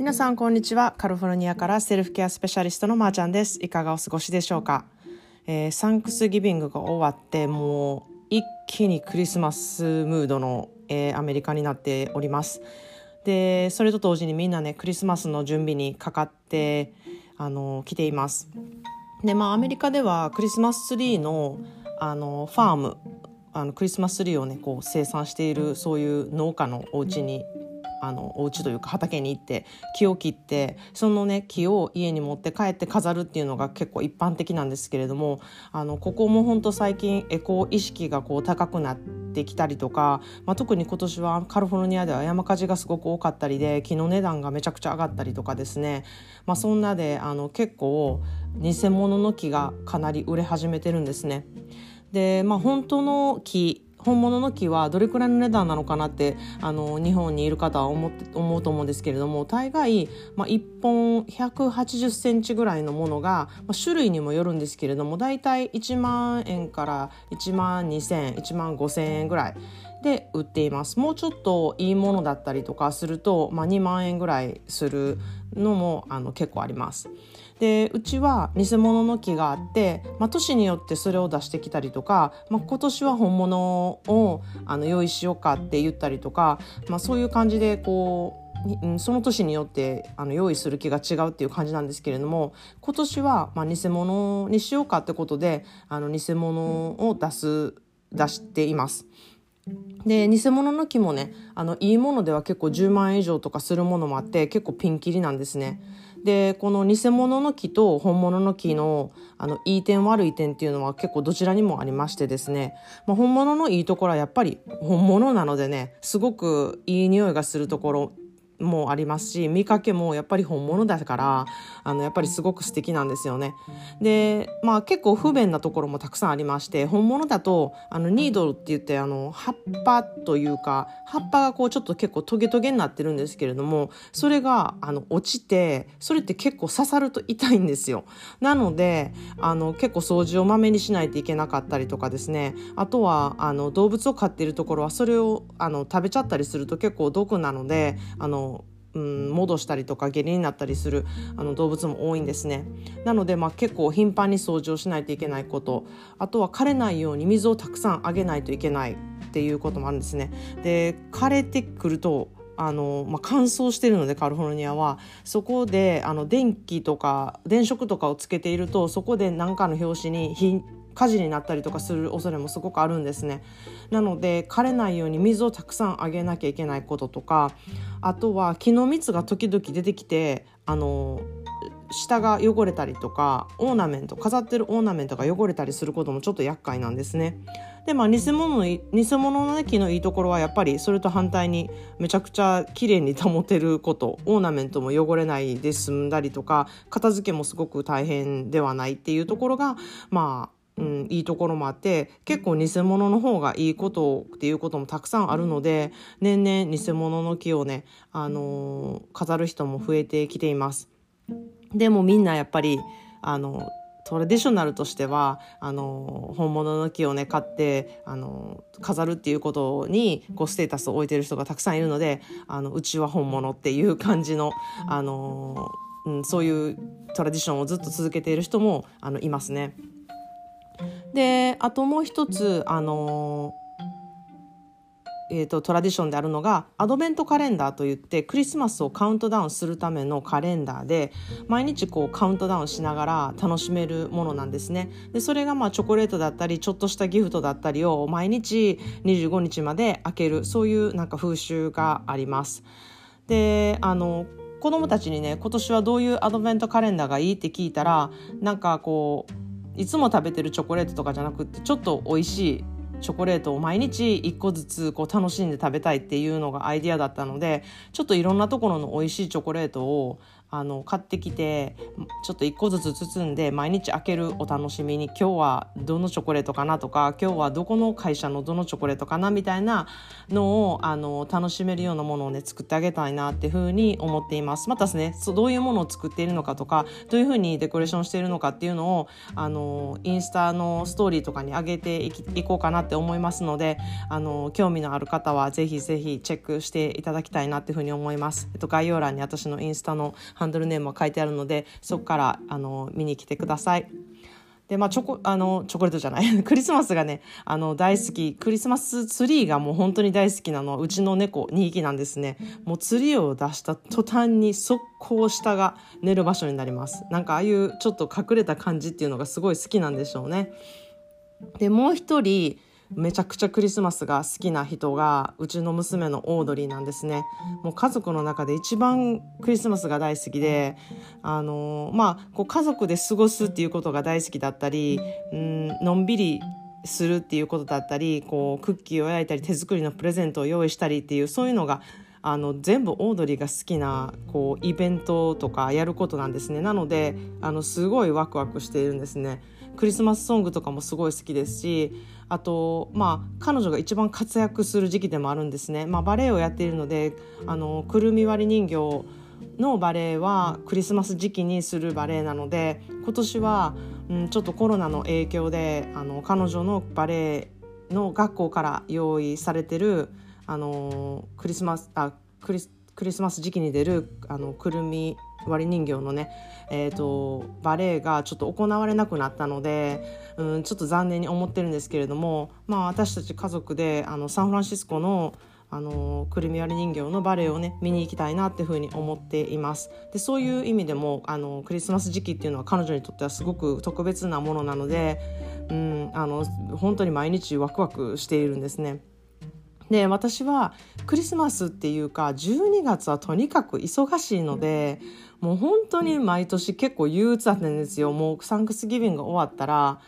皆さんこんにちは。カリフォルニアからセルフケアスペシャリストのまーちゃんです。いかがお過ごしでしょうか、えー、サンクスギビングが終わってもう一気にクリスマスムードの、えー、アメリカになっております。でそれと同時にみんなねクリスマスの準備にかかってあの来ています。でまあアメリカではクリスマスツリーのあのファームあのクリスマスツリーをねこう生産しているそういう農家のお家にあのお家というか畑に行って木を切ってそのね木を家に持って帰って飾るっていうのが結構一般的なんですけれどもあのここも本当最近エコー意識がこう高くなってきたりとか、まあ、特に今年はカリフォルニアでは山火事がすごく多かったりで木の値段がめちゃくちゃ上がったりとかですね、まあ、そんなであの結構偽物の木がかなり売れ始めてるんですね。でまあ本当の木本物の木はどれくらいの値段なのかなってあの日本にいる方は思って思うと思うんですけれども大概、まあ、1本180センチぐらいのものが、まあ、種類にもよるんですけれども大体1万円から1万2000円1万5000円ぐらいで売っていますもうちょっといいものだったりとかすると、まあ、2万円ぐらいするのもあの結構あります。でうちは偽物の木があって、まあ、都市によってそれを出してきたりとか、まあ、今年は本物をあの用意しようかって言ったりとか、まあ、そういう感じでこうその年によってあの用意する気が違うっていう感じなんですけれども今年はまあ偽物にしようかってことであの偽物を出す出しています。で偽物の木もねあのいいものでは結構10万円以上とかするものもあって結構ピンキリなんですね。でこの偽物の木と本物の木のあのいい点悪い点っていうのは結構どちらにもありましてですね、まあ、本物のいいところはやっぱり本物なのでねすごくいい匂いがするところもありますし見かけもやっぱり本物だからあのやっぱりすごく素敵なんですよね。でまあ結構不便なところもたくさんありまして本物だとあのニードルって言ってあの葉っぱというか葉っぱがこうちょっと結構トゲトゲになってるんですけれどもそれがあの落ちてそれって結構刺さると痛いんですよ。なのであの結構掃除をまめにしないといけなかったりとかですねあとはあの動物を飼っているところはそれをあの食べちゃったりすると結構毒なのであのうん、戻したりとか下痢になったりするあの動物も多いんですね。なので、まあ、結構頻繁に掃除をしないといけないこと。あとは枯れないように水をたくさんあげないといけないっていうこともあるんですね。で枯れてくるとあの、まあ、乾燥してるのでカリフォルニアは。そこであの電気とか電飾とかをつけているとそこで何かの拍子に火火事になったりとかする恐れもすごくあるんですね。なので枯れないように水をたくさんあげなきゃいけないこととかあとは木の蜜が時々出てきてあの下が汚れたりとかオーナメント飾ってるオーナメントが汚れたりすることもちょっと厄介なんですね。でまあ偽物の偽物の、ね、木のいいところはやっぱりそれと反対にめちゃくちゃ綺麗に保てることオーナメントも汚れないで済んだりとか片付けもすごく大変ではないっていうところがまあうん、いいところもあって結構偽物の方がいいことっていうこともたくさんあるので年々偽物の木をね、あのー、飾る人も増えてきています。でもみんなやっぱりあのトラディショナルとしてはあの本物の木をね買ってあの飾るっていうことにこうステータスを置いてる人がたくさんいるのであのうちは本物っていう感じのあの、うん、そういうトラディションをずっと続けている人もあのいますね。であともう一つあのえーと、トラディションであるのがアドベントカレンダーといってクリスマスをカウントダウンするためのカレンダーで毎日こうカウントダウンしながら楽しめるものなんですね。でそれがまあチョコレートだったりちょっとしたギフトだったりを毎日25日まで開けるそういうなんか風習があります。であの子供たちにね今年はどういうアドベントカレンダーがいいって聞いたらなんかこういつも食べてるチョコレートとかじゃなくってちょっと美味しいチョコレートを毎日1個ずつこう楽しんで食べたいっていうのがアイディアだったのでちょっといろんなところの美味しいチョコレートをあの買ってきてちょっと1個ずつ包んで毎日開けるお楽しみに今日はどのチョコレートかなとか今日はどこの会社のどのチョコレートかなみたいなのをあの楽しめるようなものをね作ってあげたいなっていうふうに思っています。またですねそどういうものを作っているのかとかどういうふうにデコレーションしているのかっていうのをあのインスタのストーリーとかに上げていいこうかなって思いますのであの興味のある方はぜひぜひチェックしていただきたいなっていうふうに思います、えっと、概要欄に私のインスタのハンドルネームは書いてあるのでそこからあの見に来てください。でまあ、チョコあのチョコレートじゃない。クリスマスがねあの大好き。クリスマスツリーがもう本当に大好きなの。うちの猫2匹なんですね。もうツリーを出した途端に速攻下が寝る場所になります。なんかああいうちょっと隠れた感じっていうのがすごい好きなんでしょうね。でもう一人めちゃくちゃクリスマスが好きな人がうちの娘のオードリーなんですね。もう家族の中で一番クリスマスが大好きであのまあこう家族で過ごすっていうことが大好きだったりうんのんびりするっていうことだったりこうクッキーを焼いたり手作りのプレゼントを用意したりっていうそういうのがあの全部オードリーが好きなこうイベントとかやることなんですね。なのであのすごいワクワクしているんですね。クリスマスソングとかもすごい好きですしあとまあ彼女が一番活躍する時期でもあるんですね、まあ、バレエをやっているのであのくるみ割り人形のバレエはクリスマス時期にするバレエなので今年は、うん、ちょっとコロナの影響であの彼女のバレエの学校から用意されてるあのクリスマスあクリクリスマス時期に出るあのくるみ割り人形のね、えーと、バレエがちょっと行われなくなったので、うん、ちょっと残念に思ってるんですけれども、まあ、私たち家族であのサンフランシスコのあのくるみ割り人形のバレエをね見に行きたいなっていうふうに思っていますでそういう意味でもあのクリスマス時期っていうのは彼女にとってはすごく特別なものなので、うん、あの本当に毎日ワクワクしているんですね。で私はクリスマスっていうか12月はとにかく忙しいのでもう本当に毎年結構憂鬱だったんですよ。もうサンクスギビングが終わったら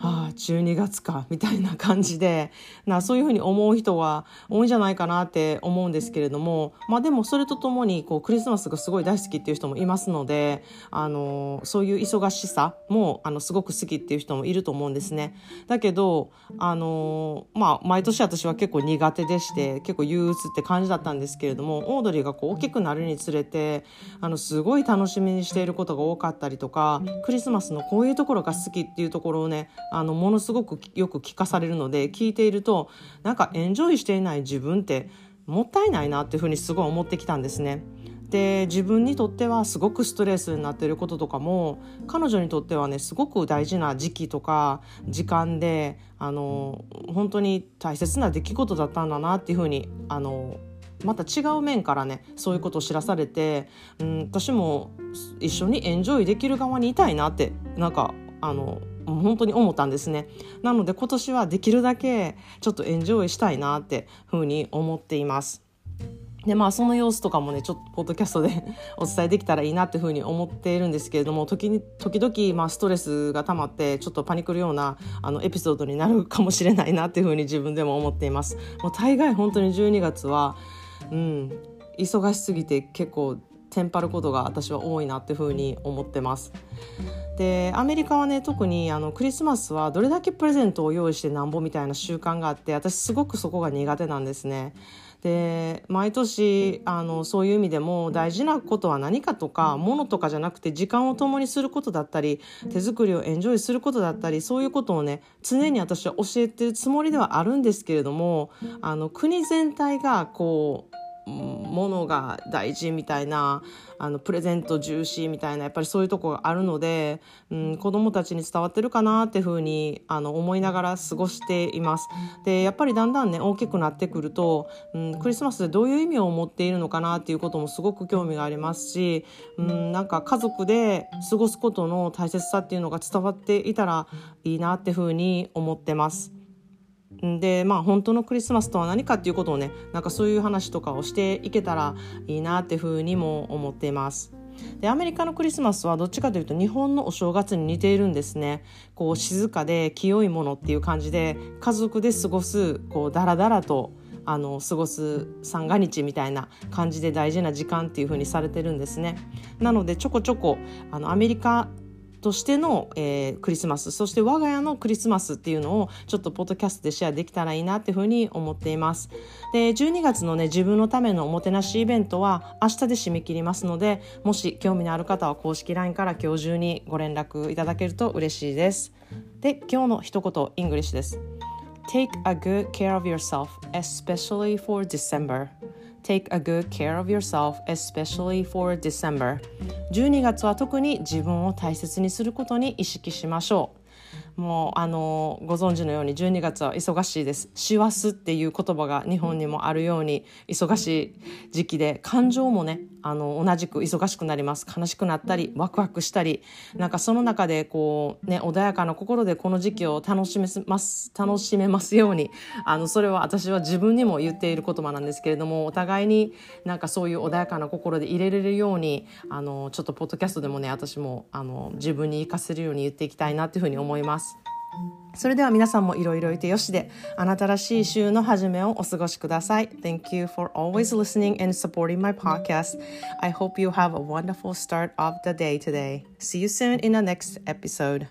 ああ12月かみたいな感じでなそういうふうに思う人は多いんじゃないかなって思うんですけれども、まあ、でもそれとともにこうクリスマスがすごい大好きっていう人もいますのであのそういう忙しさもあのすごく好きっていう人もいると思うんですね。だけどあの、まあ、毎年私は結構苦手でして結構憂鬱って感じだったんですけれどもオードリーがこう大きくなるにつれてあのすごい楽しみにしていることが多かったりとかクリスマスのこういうところが好きっていうところをねあのものすごくよく聞かされるので聞いているとなんかエンジョイしていない自分ってもったいないなっていうふうにすごい思ってきたんですね。で自分にとってはすごくストレスになっていることとかも彼女にとってはねすごく大事な時期とか時間であの本当に大切な出来事だったんだなっていうふうにあのまた違う面からねそういうことを知らされて、うん、私も一緒にエンジョイできる側にいたいなってなんかあの本当に思ったんですね。なので今年はできるだけちょっとエンジョイしたいなってふうに思っています。でまあその様子とかもねちょっとポッドキャストで お伝えできたらいいなっていうふうに思っているんですけれども時に時々まあストレスが溜まってちょっとパニクるようなあのエピソードになるかもしれないなっていうふうに自分でも思っています。もう大概本当に12月はうん忙しすぎて結構テンパることが私は多いなっていうふうに思ってます。でアメリカはね特にあのクリスマスはどれだけプレゼントを用意してなんぼみたいな習慣があって私すごくそこが苦手なんですね。で毎年あのそういう意味でも大事なことは何かとか物とかじゃなくて時間を共にすることだったり手作りをエンジョイすることだったりそういうことをね常に私は教えてるつもりではあるんですけれどもあの国全体がこうものが大事みたいなあのプレゼント重視みたいなやっぱりそういうとこがあるので、うん、子どもたちに伝わってるかなっていうふうにあの思いながら過ごしています。でやっぱりだんだんね大きくなってくると、うん、クリスマスでどういう意味を持っているのかなっていうこともすごく興味がありますし、うん、なんか家族で過ごすことの大切さっていうのが伝わっていたらいいなっていうふうに思ってます。でまあ本当のクリスマスとは何かっていうことをねなんかそういう話とかをしていけたらいいなっていうふうにも思っています。でアメリカのクリスマスはどっちかというと日本のお正月に似ているんですねこう静かで清いものっていう感じで家族で過ごすこうダラダラとあの過ごす三が日みたいな感じで大事な時間っていう風にされてるんですね。なのでちょこちょこあのアメリカとしての、えー、クリスマスそして我が家のクリスマスっていうのをちょっとポッドキャストでシェアできたらいいなっていうふうに思っています。で12月のね自分のためのおもてなしイベントは明日で締め切りますのでもし興味のある方は公式 LINE から今日中にご連絡いただけると嬉しいです。で今日の一言 English です。Take a good care of yourself especially for December. Take a good care of yourself, especially for December. 12月は特に自分を大切にすることに意識しましょう。もうあのご存知のように12月は忙しいです師走っていう言葉が日本にもあるように忙しい時期で感情もねあの同じく忙しくなります悲しくなったりワクワクしたりなんかその中でこうね穏やかな心でこの時期を楽しめます楽しめますようにあのそれは私は自分にも言っている言葉なんですけれどもお互いになんかそういう穏やかな心で入れれるようにあのちょっとポッドキャストでもね私もあの自分に生かせるように言っていきたいなっていうふうに思います。それでは皆さんもいろいろいてよしで、あなたらしい週の始めをお過ごしください。Thank you for always listening and supporting my podcast. I hope you have a wonderful start of the day today. See you soon in the next episode.